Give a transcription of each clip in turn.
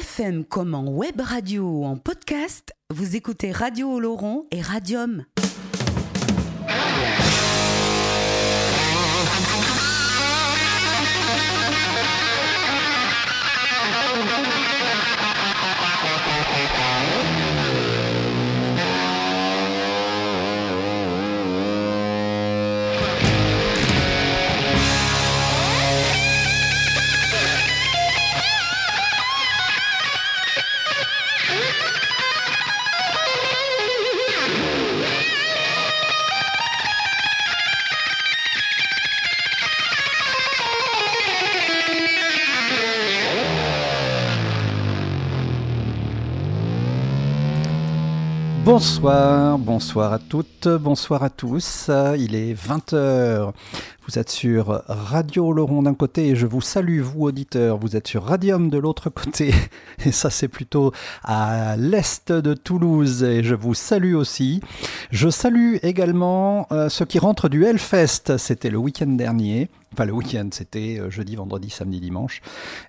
FM comme en web radio ou en podcast, vous écoutez Radio Oloron et Radium. Bonsoir, bonsoir à toutes, bonsoir à tous. Il est 20h. Vous êtes sur Radio Laurent d'un côté et je vous salue, vous auditeurs. Vous êtes sur Radium de l'autre côté. Et ça, c'est plutôt à l'est de Toulouse. Et je vous salue aussi. Je salue également euh, ceux qui rentrent du Hellfest. C'était le week-end dernier. Enfin, le week-end, c'était euh, jeudi, vendredi, samedi, dimanche.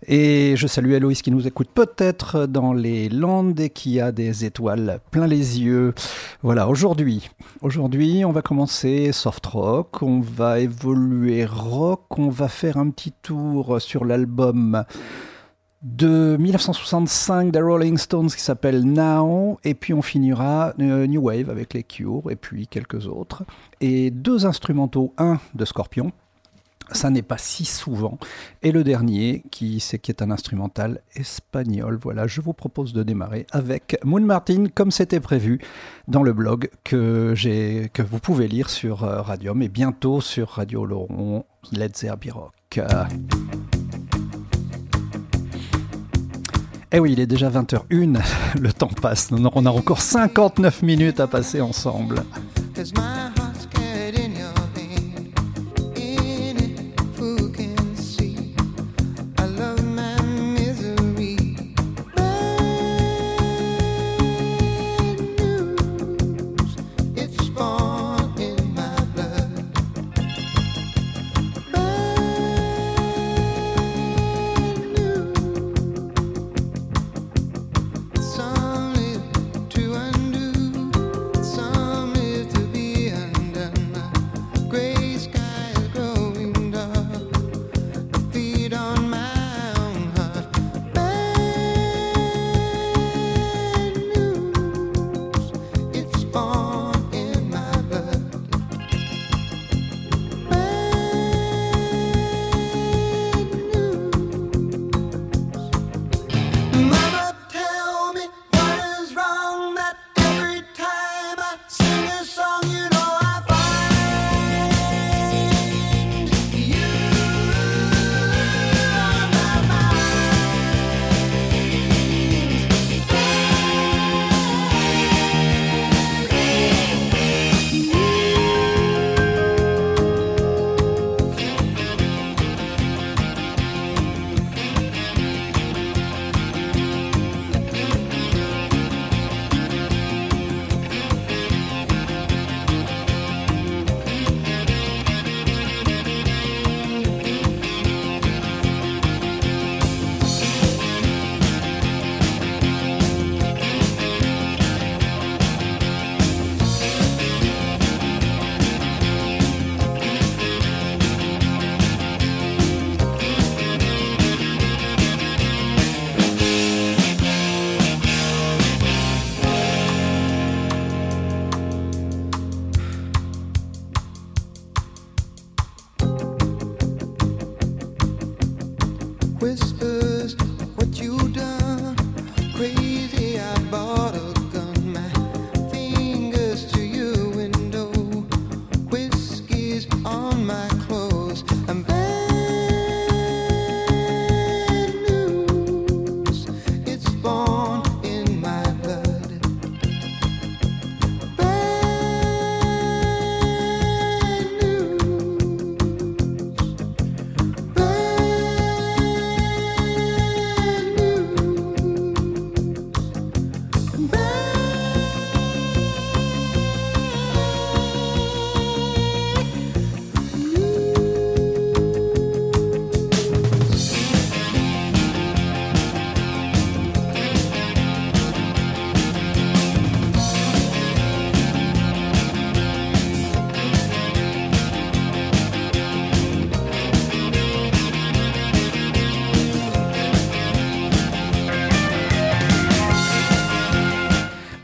Et je salue Héloïse qui nous écoute peut-être dans les Landes et qui a des étoiles plein les yeux. Voilà, aujourd'hui, aujourd'hui, on va commencer soft rock, on va évoluer rock, on va faire un petit tour sur l'album de 1965 des Rolling Stones qui s'appelle Now, et puis on finira euh, New Wave avec les Cure, et puis quelques autres. Et deux instrumentaux, un de Scorpion, ça n'est pas si souvent. Et le dernier, qui, est un instrumental espagnol. Voilà, je vous propose de démarrer avec Moon Martin, comme c'était prévu dans le blog que, vous pouvez lire sur euh, Radium et bientôt sur Radio Laurent, Let's Zerbi Rock. Eh oui, il est déjà 20h01, le temps passe, on a encore 59 minutes à passer ensemble.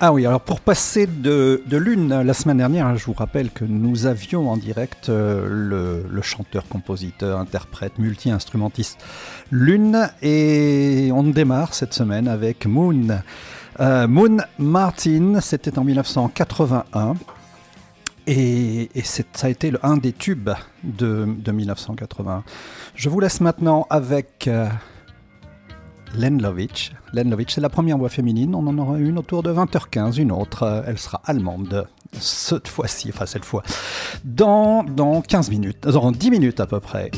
Ah oui, alors pour passer de, l'une la semaine dernière, je vous rappelle que nous avions en direct euh, le, chanteur, compositeur, interprète, multi-instrumentiste Lune et on démarre cette semaine avec Moon. Euh, Moon Martin, c'était en 1981 et, ça a été le, un des tubes de, de 1981. Je vous laisse maintenant avec... Euh, Len Lovitch. Len Lovitch, c'est la première voix féminine. On en aura une autour de 20h15, une autre. euh, Elle sera allemande cette fois-ci, enfin cette fois, dans, dans 15 minutes, dans 10 minutes à peu près.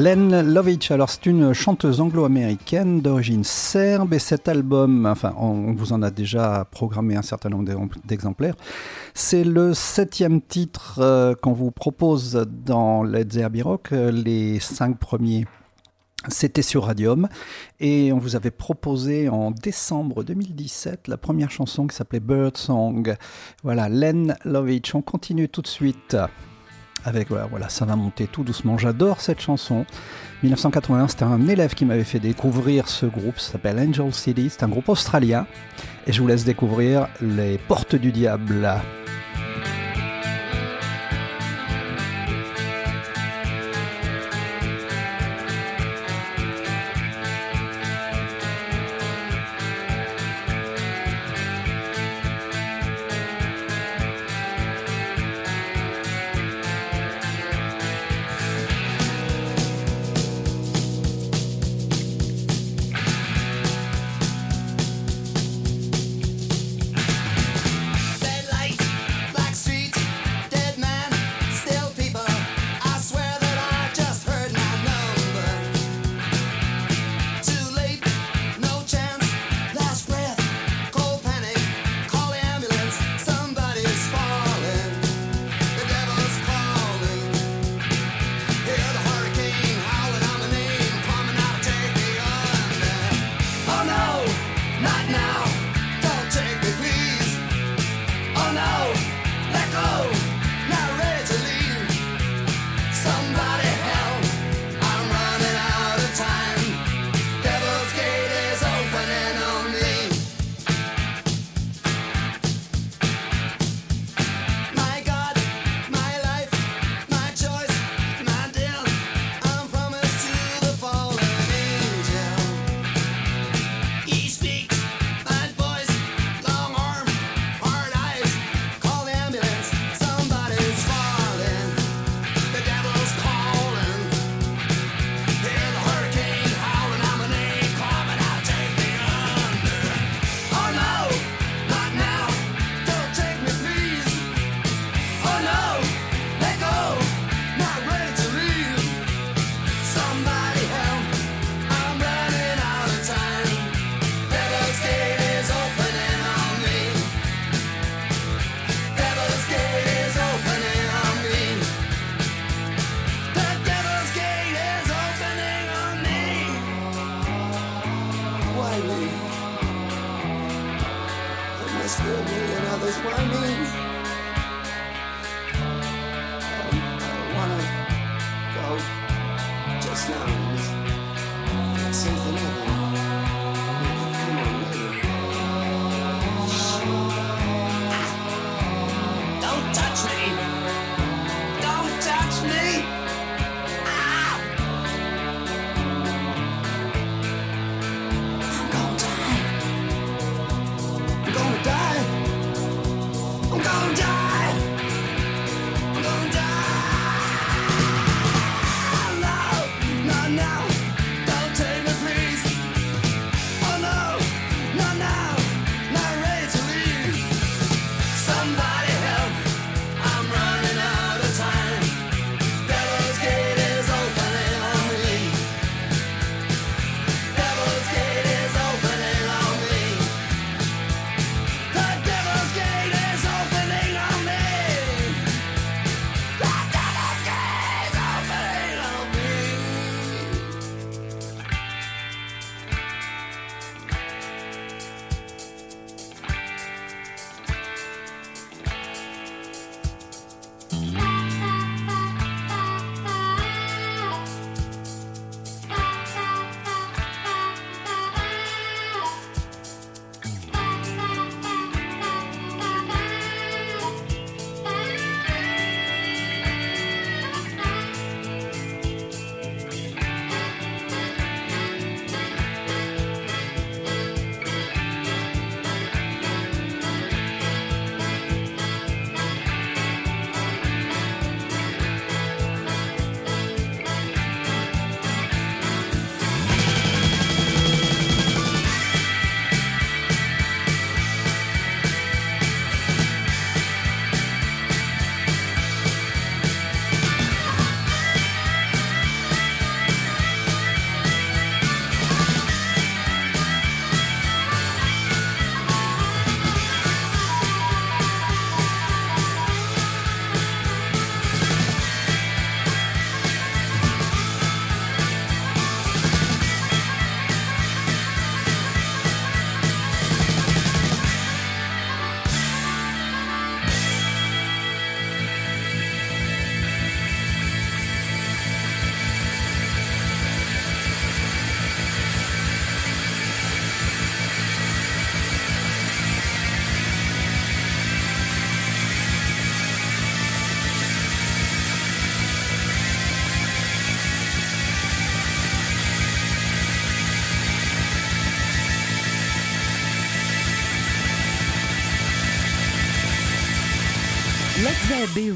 Len Lovitch, alors c'est une chanteuse anglo-américaine d'origine serbe et cet album, enfin on vous en a déjà programmé un certain nombre d'exemplaires, c'est le septième titre euh, qu'on vous propose dans Led Zeppelin Rock, euh, les cinq premiers. C'était sur Radium et on vous avait proposé en décembre 2017 la première chanson qui s'appelait Bird Song. Voilà, Len Lovitch, on continue tout de suite avec voilà, voilà, ça va monter tout doucement. J'adore cette chanson. 1981, c'était un élève qui m'avait fait découvrir ce groupe, ça s'appelle Angel City, c'est un groupe australien et je vous laisse découvrir les portes du diable.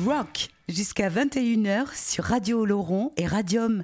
Rock jusqu'à 21h sur Radio Oloron et Radium.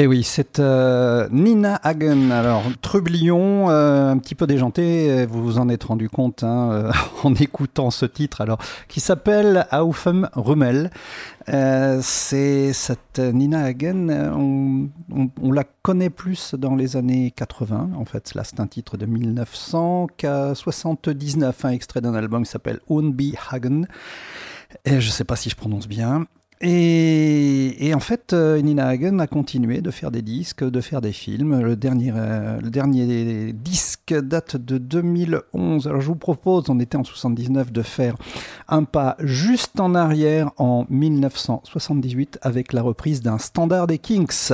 Eh oui, c'est euh, Nina Hagen. Alors, trublion, euh, un petit peu déjanté, euh, vous vous en êtes rendu compte hein, en écoutant ce titre, alors, qui s'appelle Aufem Rummel. C'est cette Nina Hagen, on, la connaît plus dans les années 80. En fait, là, c'est un titre de 1979, un extrait d'un album qui s'appelle Unbi Hagen. Et je ne sais pas si je prononce bien. Et, en fait, euh, Nina Hagen a continué de faire des disques, de faire des films. Le dernier, euh, disque date de 2011. Alors je vous propose, on était en 79, de faire un pas juste en arrière en 1978 avec la reprise d'un standard des Kinks.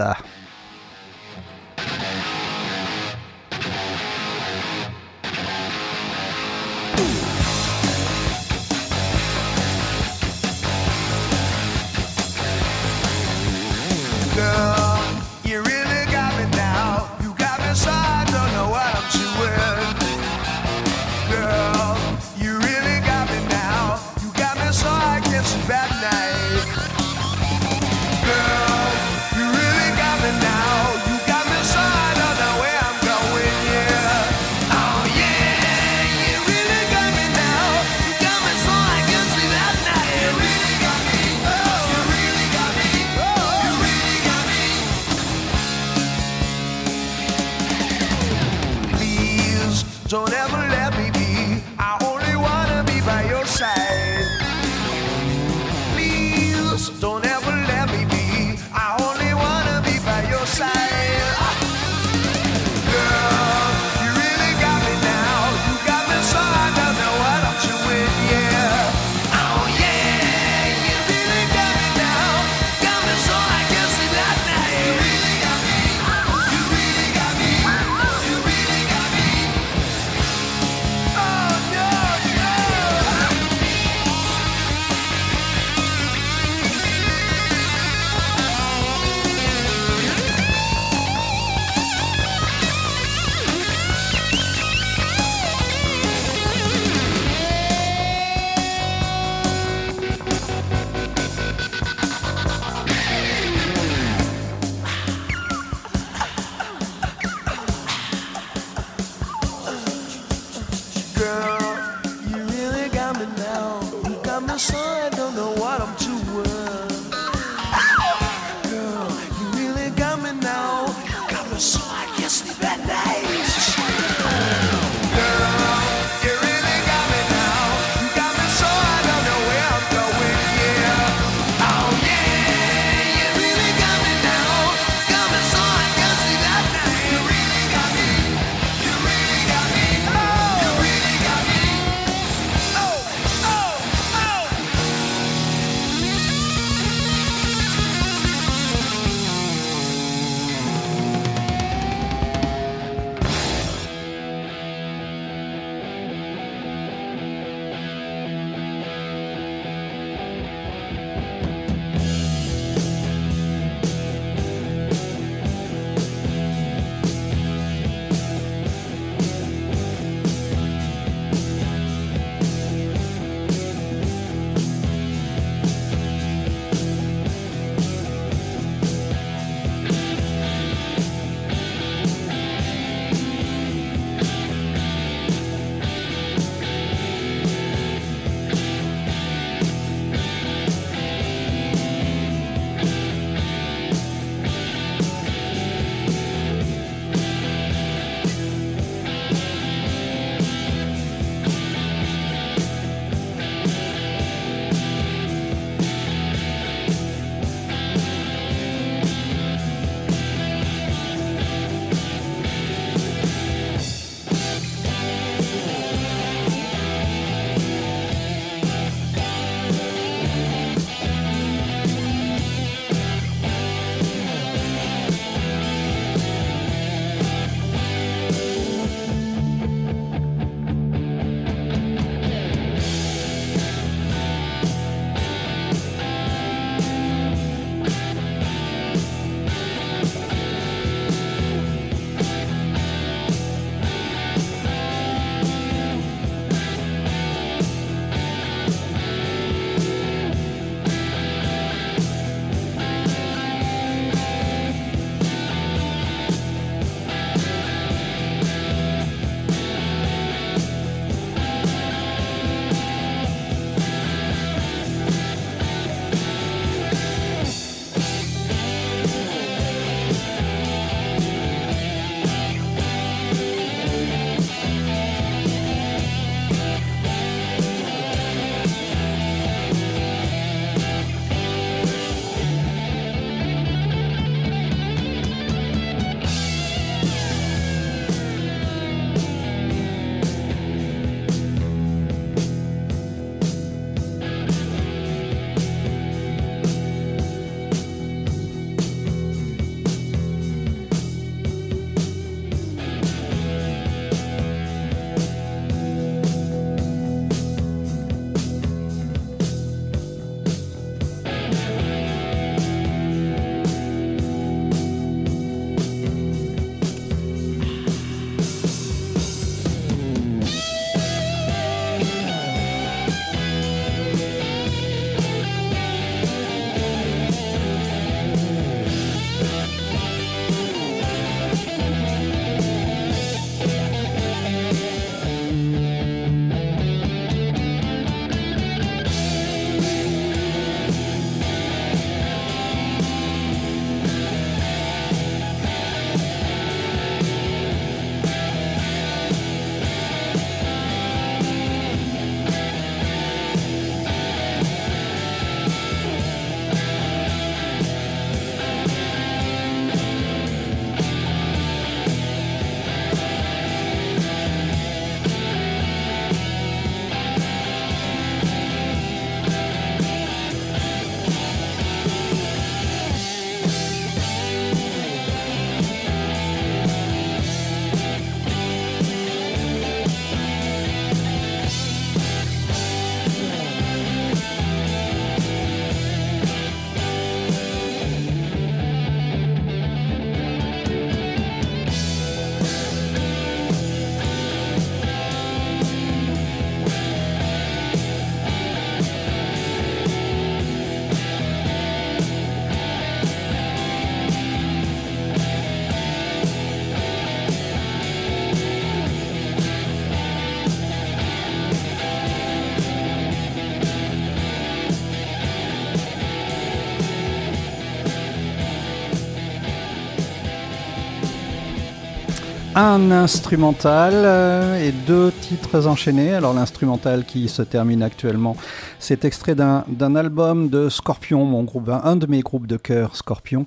Un instrumental euh, et deux titres enchaînés. Alors l'instrumental qui se termine actuellement, c'est extrait d'un d'un album de Scorpion, mon groupe, un de mes groupes de cœur, Scorpion.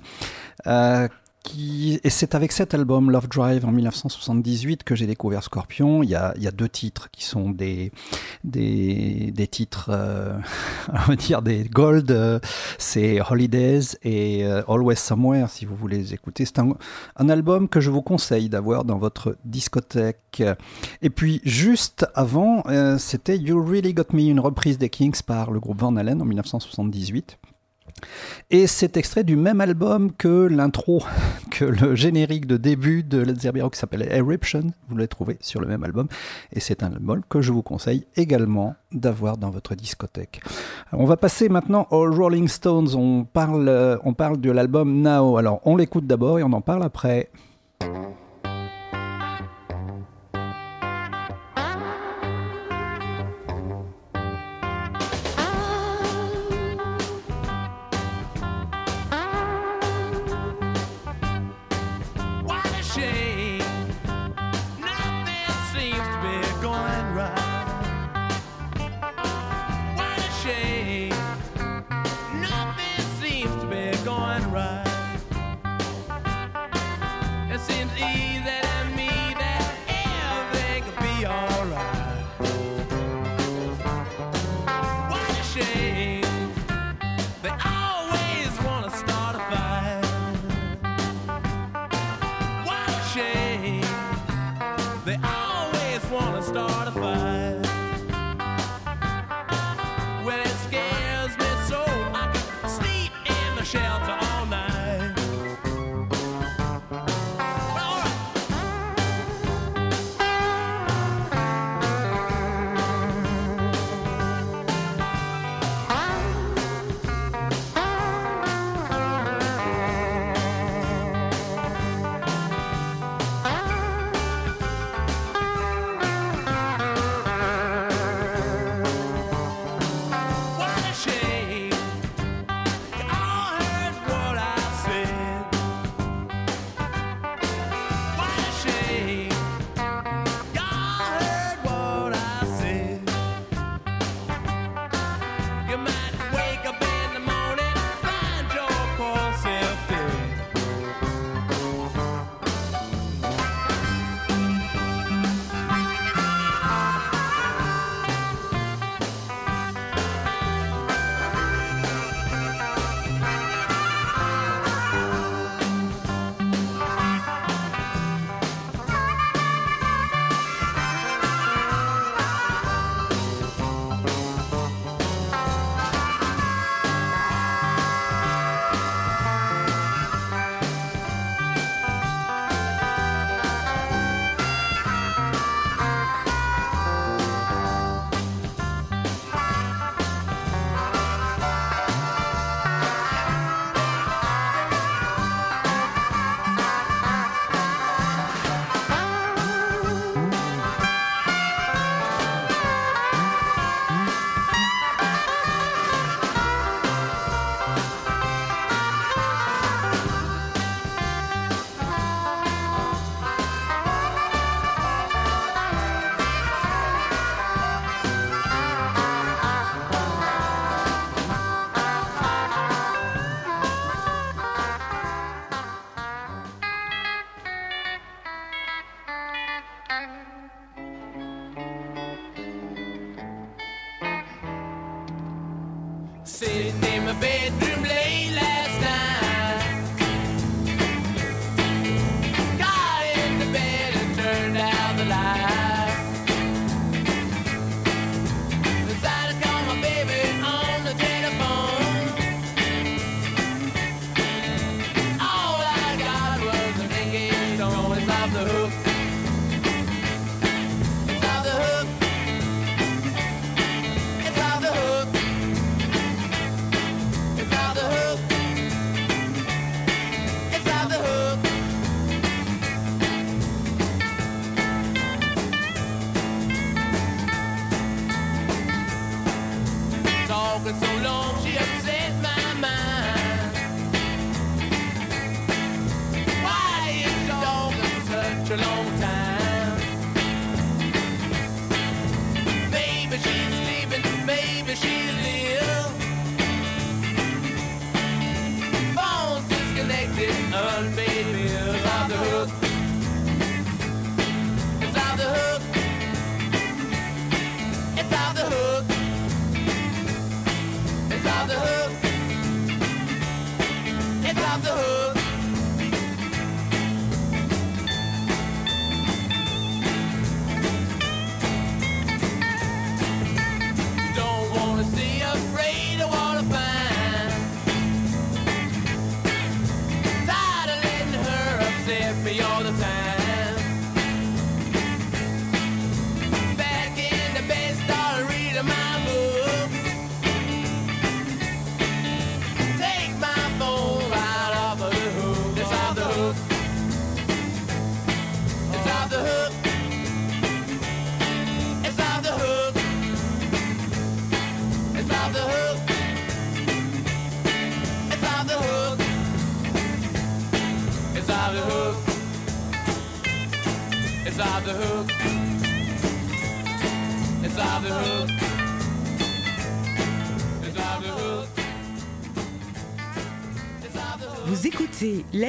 euh, et c'est avec cet album Love Drive en 1978 que j'ai découvert Scorpion. Il y a, deux titres qui sont des titres, euh, on va dire des gold. c'est Holidays et euh, Always Somewhere si vous voulez les écouter. C'est un, un album que je vous conseille d'avoir dans votre discothèque. Et puis juste avant, euh, c'était You Really Got Me, une reprise des Kings par le groupe Van Halen en 1978. Et c'est extrait du même album que l'intro, que le générique de début de Led Zeppelin qui s'appelle Eruption. Vous l'avez trouvé sur le même album. Et c'est un album que je vous conseille également d'avoir dans votre discothèque. On va passer maintenant aux Rolling Stones. On parle, euh, on parle de l'album Now. Alors on l'écoute d'abord et on en parle après.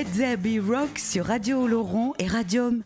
There Be Rock sur Radio Oloron et Radium.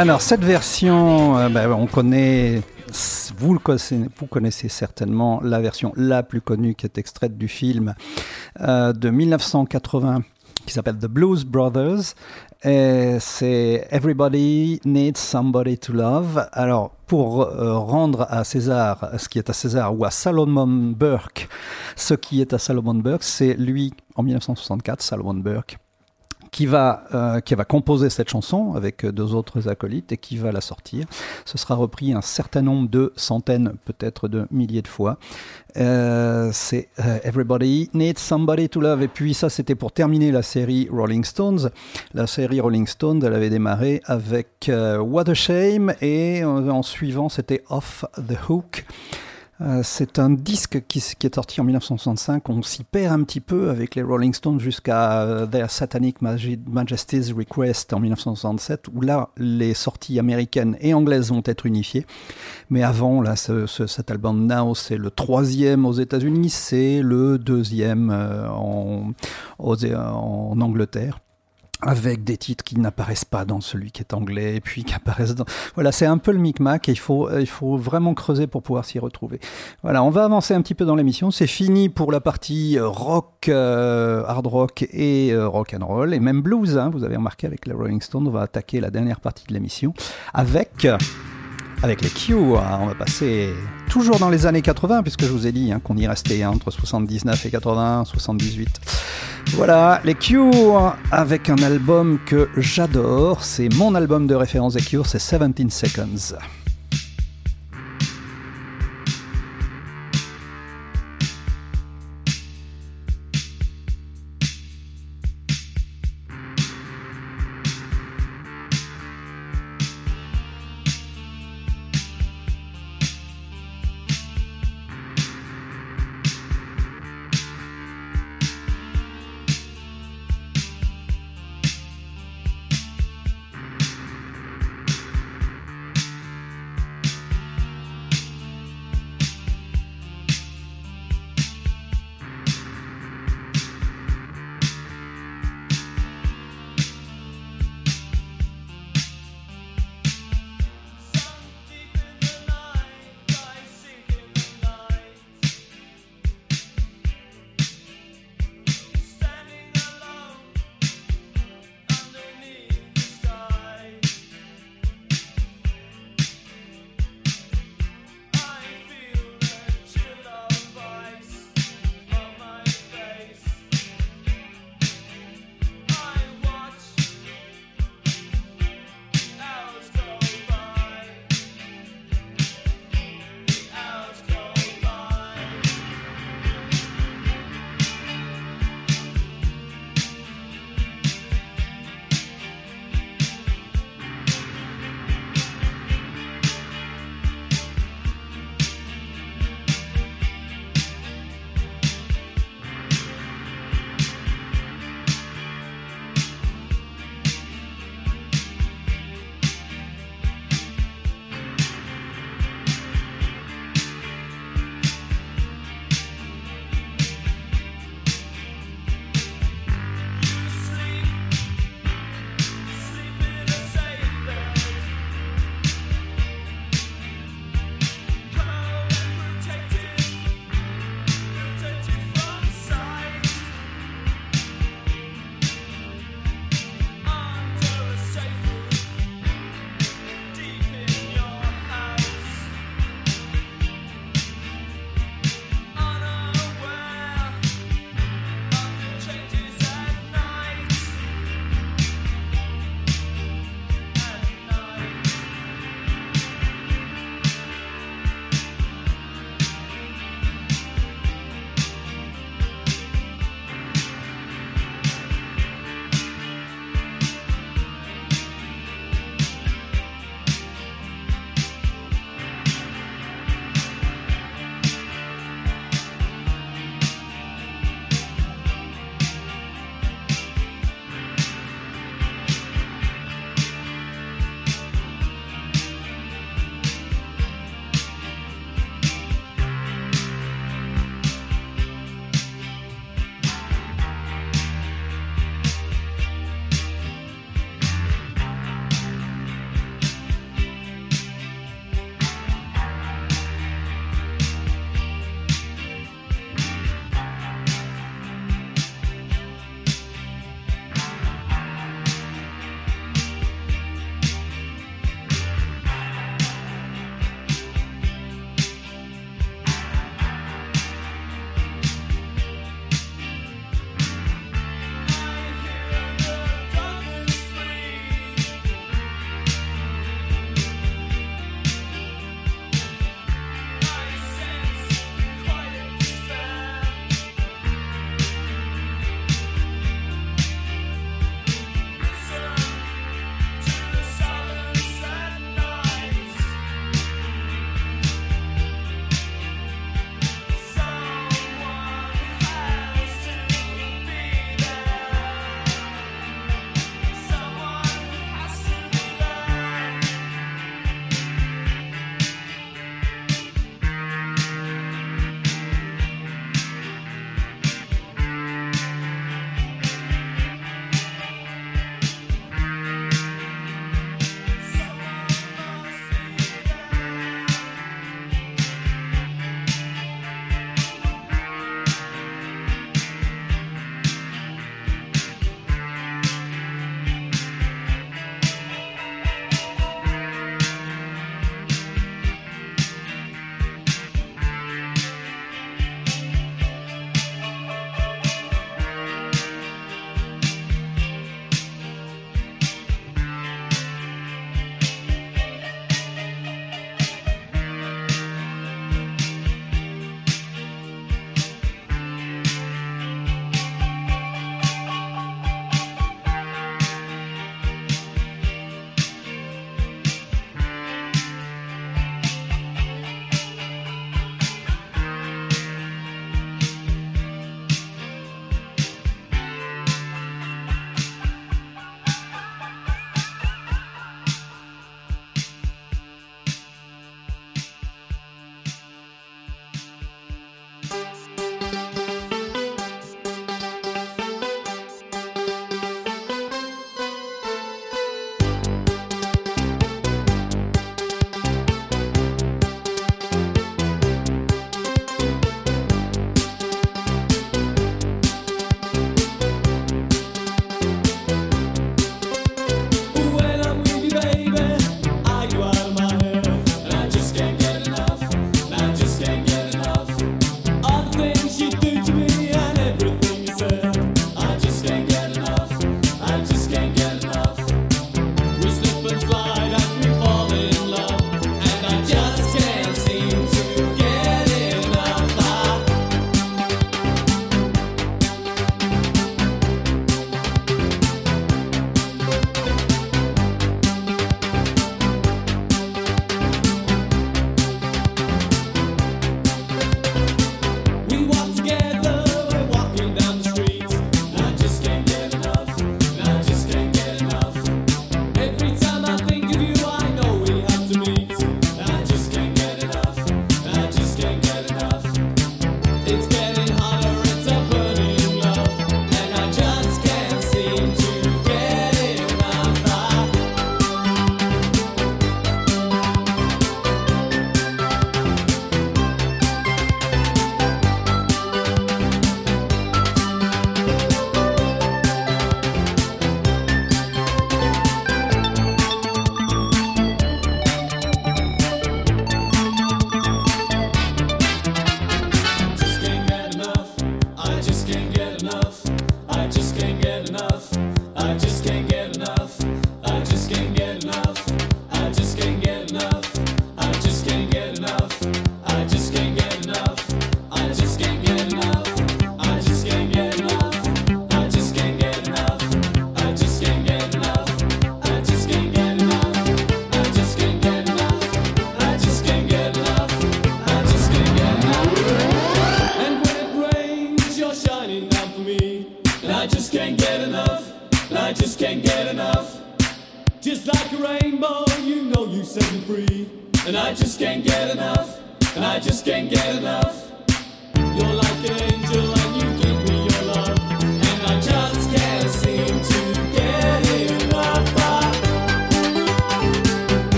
Alors cette version, euh, ben, on connaît, vous, le connaissez, certainement la version la plus connue qui est extraite du film euh, de 1980 qui s'appelle The Blues Brothers. C'est Everybody Needs Somebody to Love. Alors pour euh, rendre à César ce qui est à César ou à Solomon Burke ce qui est à Solomon Burke, c'est lui en 1964, Solomon Burke qui va, euh, qui va composer cette chanson avec euh, deux autres acolytes et qui va la sortir. Ce sera repris un certain nombre de centaines, peut-être de milliers de fois. Euh, c'est Everybody Needs Somebody to Love. Et puis ça, c'était pour terminer la série Rolling Stones. La série Rolling Stones, elle avait démarré avec What a Shame et en suivant, c'était Off the Hook. Euh, c'est un disque qui, qui est sorti en 1965. On s'y perd un petit peu avec les Rolling Stones jusqu'à euh, Their Satanic Majesty's Request en 1967, où là, les sorties américaines et anglaises vont être unifiées. Mais avant, là, ce- ce- cet album Now, c'est le troisième aux États-Unis, c'est le deuxième euh, en, en Angleterre avec des titres qui n'apparaissent pas dans celui qui est anglais et puis qui apparaissent dans... Voilà, c'est un peu le micmac et il faut, euh, vraiment creuser pour pouvoir s'y retrouver. Voilà, on va avancer un petit peu dans l'émission. C'est fini pour la partie euh, rock, euh, hard rock et rock and roll et même blues. hein, vous avez remarqué avec les Rolling Stones, on va attaquer la dernière partie de l'émission avec... Avec les Cure, hein, on va passer toujours dans les années 80, puisque je vous ai dit hein, qu'on y restait hein, entre 79 et 80, 78. Voilà, les Cure, avec un album que j'adore, c'est mon album de référence des Cure, c'est 17 Seconds.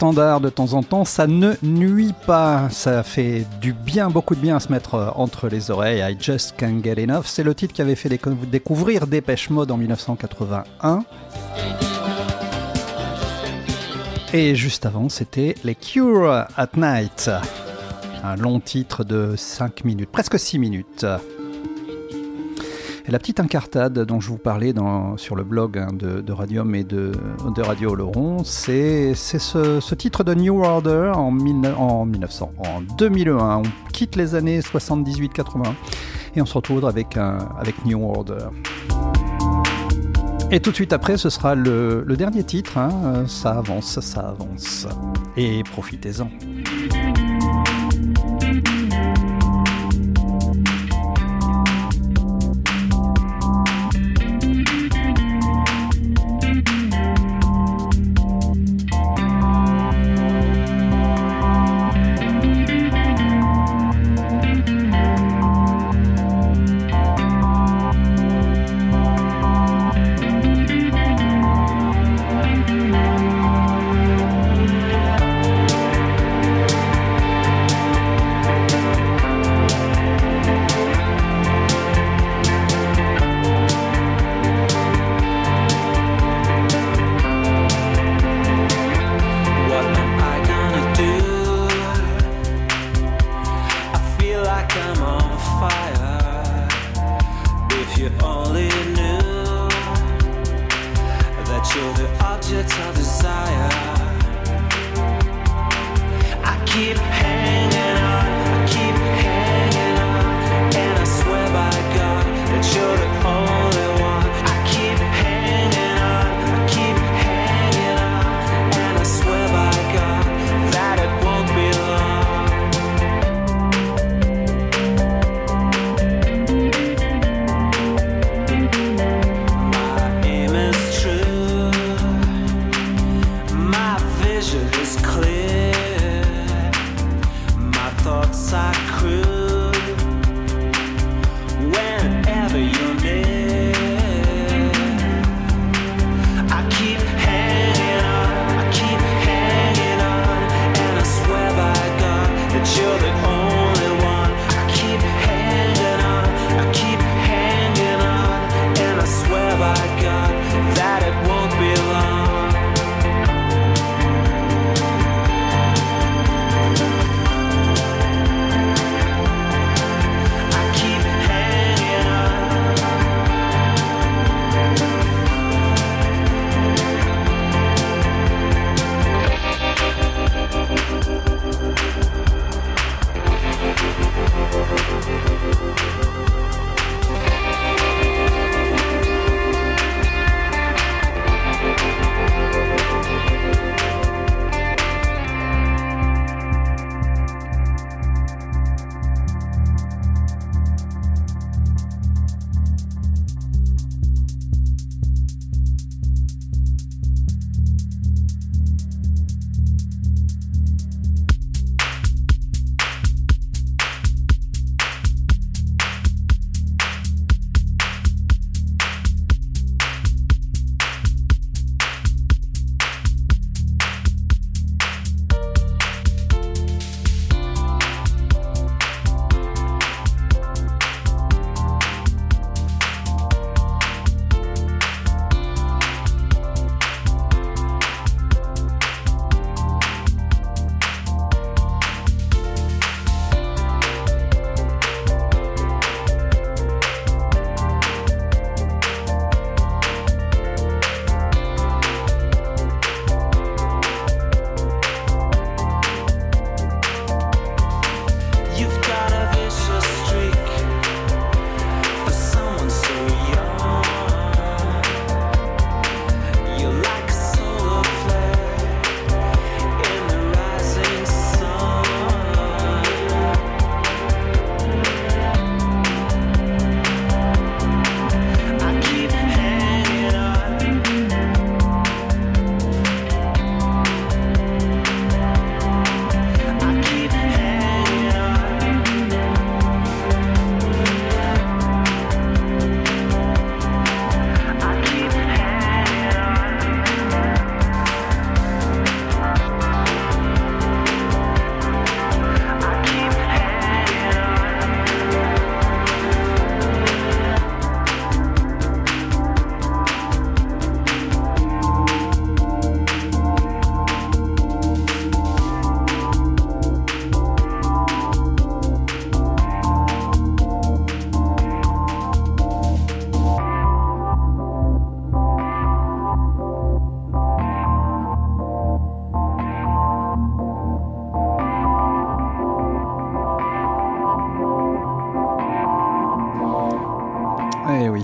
Standard de temps en temps, ça ne nuit pas. Ça fait du bien, beaucoup de bien à se mettre euh, entre les oreilles. I Just Can't Get Enough. C'est le titre qui avait fait déco- découvrir Dépêche Mode en 1981. Et juste avant, c'était les Cure at Night. Un long titre de 5 minutes, presque 6 minutes. Et la petite incartade dont je vous parlais dans- sur le blog hein, de, Radium et de, Radio Oloron, c'est ce, titre de New Order en, en 1900, en 2001. On quitte les années 78-80 et on se retrouve avec, New Order. Et tout de suite après, ce sera le, dernier titre. hein. Ça avance, ça avance. Et profitez-en.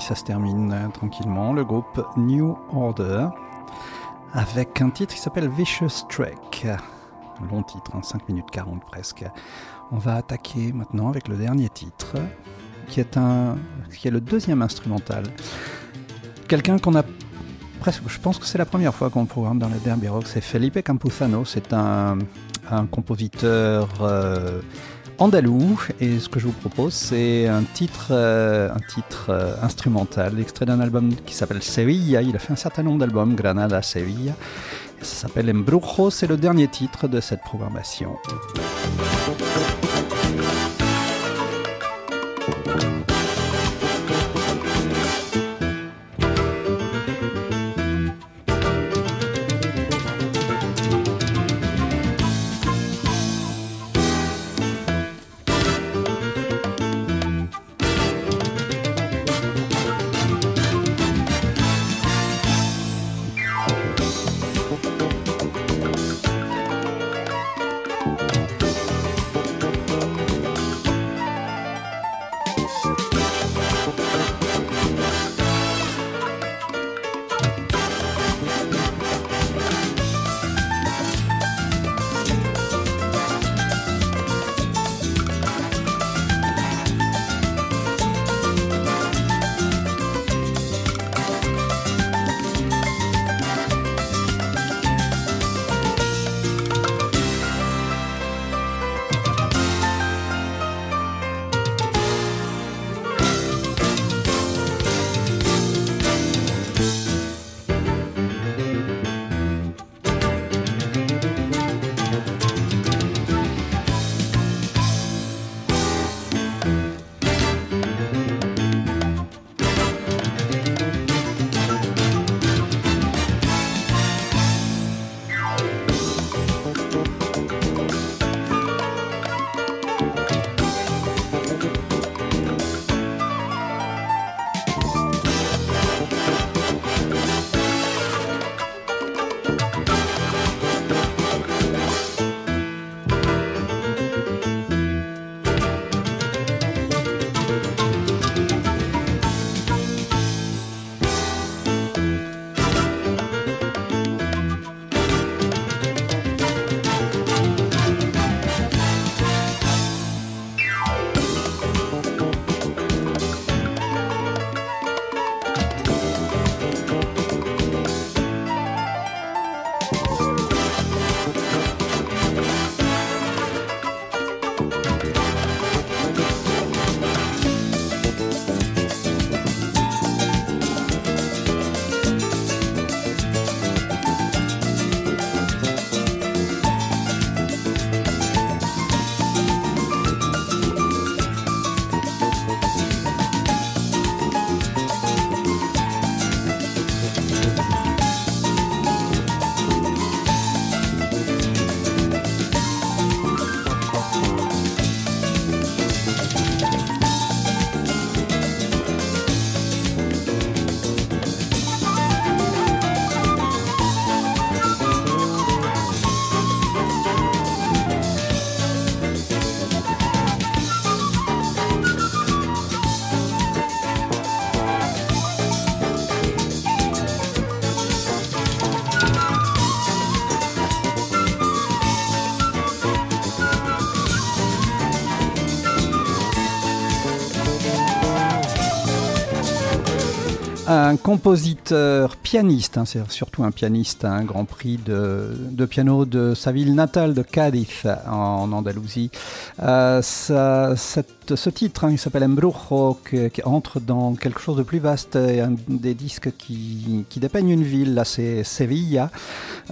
Ça se termine euh, tranquillement. Le groupe New Order avec un titre qui s'appelle Vicious Trek. Long titre, en 5 minutes 40 presque. On va attaquer maintenant avec le dernier titre, qui est, un, qui est le deuxième instrumental. Quelqu'un qu'on a presque, je pense que c'est la première fois qu'on le programme dans le Derby Rock, c'est Felipe Campuzano. C'est un, un compositeur euh, andalou et ce que je vous propose c'est un titre, euh, euh, instrumental, extrait d'un album qui s'appelle Sevilla. Il a fait un certain nombre d'albums, Granada, Sevilla. Ça s'appelle Embrujo, c'est le dernier titre de cette programmation. Un compositeur pianiste, hein, c'est surtout un pianiste, un grand prix de, de piano de sa ville natale de Cádiz en Andalousie. Euh, ça- ce titre, hein, il s'appelle Embrujo, qui, qui entre dans quelque chose de plus vaste, un des disques qui, qui dépeignent une ville, là c'est Sevilla,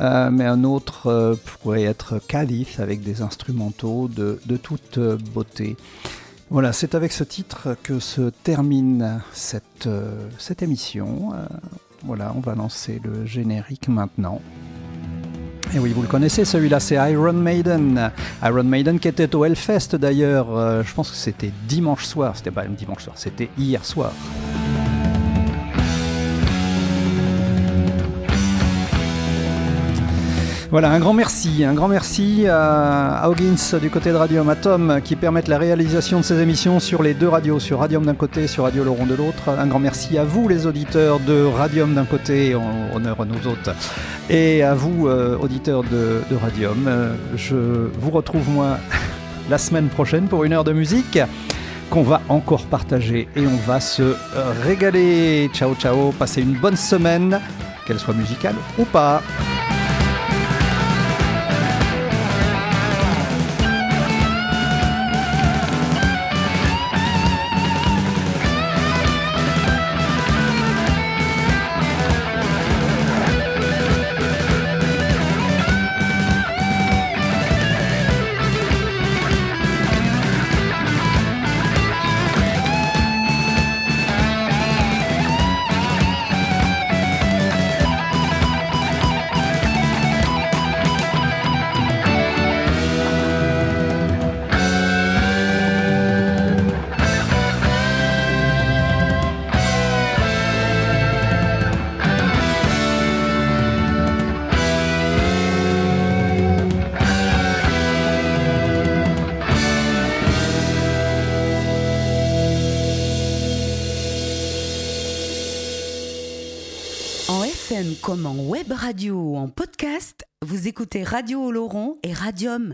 Euh, mais un autre euh, pourrait être Cádiz avec des instrumentaux de, de toute beauté. Voilà, c'est avec ce titre que se termine cette, euh, cette émission. Euh, voilà, on va lancer le générique maintenant. Et oui, vous le connaissez, celui-là, c'est Iron Maiden. Iron Maiden qui était au Hellfest d'ailleurs, euh, je pense que c'était dimanche soir, c'était pas dimanche soir, c'était hier soir. Voilà, un grand merci, un grand merci à, Hoggins du côté de Radium, à Tom qui permettent la réalisation de ces émissions sur les deux radios, sur Radium d'un côté, sur Radio Laurent de l'autre. Un grand merci à vous les auditeurs de Radium d'un côté, en honneur à nous autres, et à vous euh, auditeurs de, de Radium. Euh, je vous retrouve moi la semaine prochaine pour une heure de musique qu'on va encore partager et on va se euh, régaler. Ciao ciao, passez une bonne semaine, qu'elle soit musicale ou pas. Radio Oloron et Radium.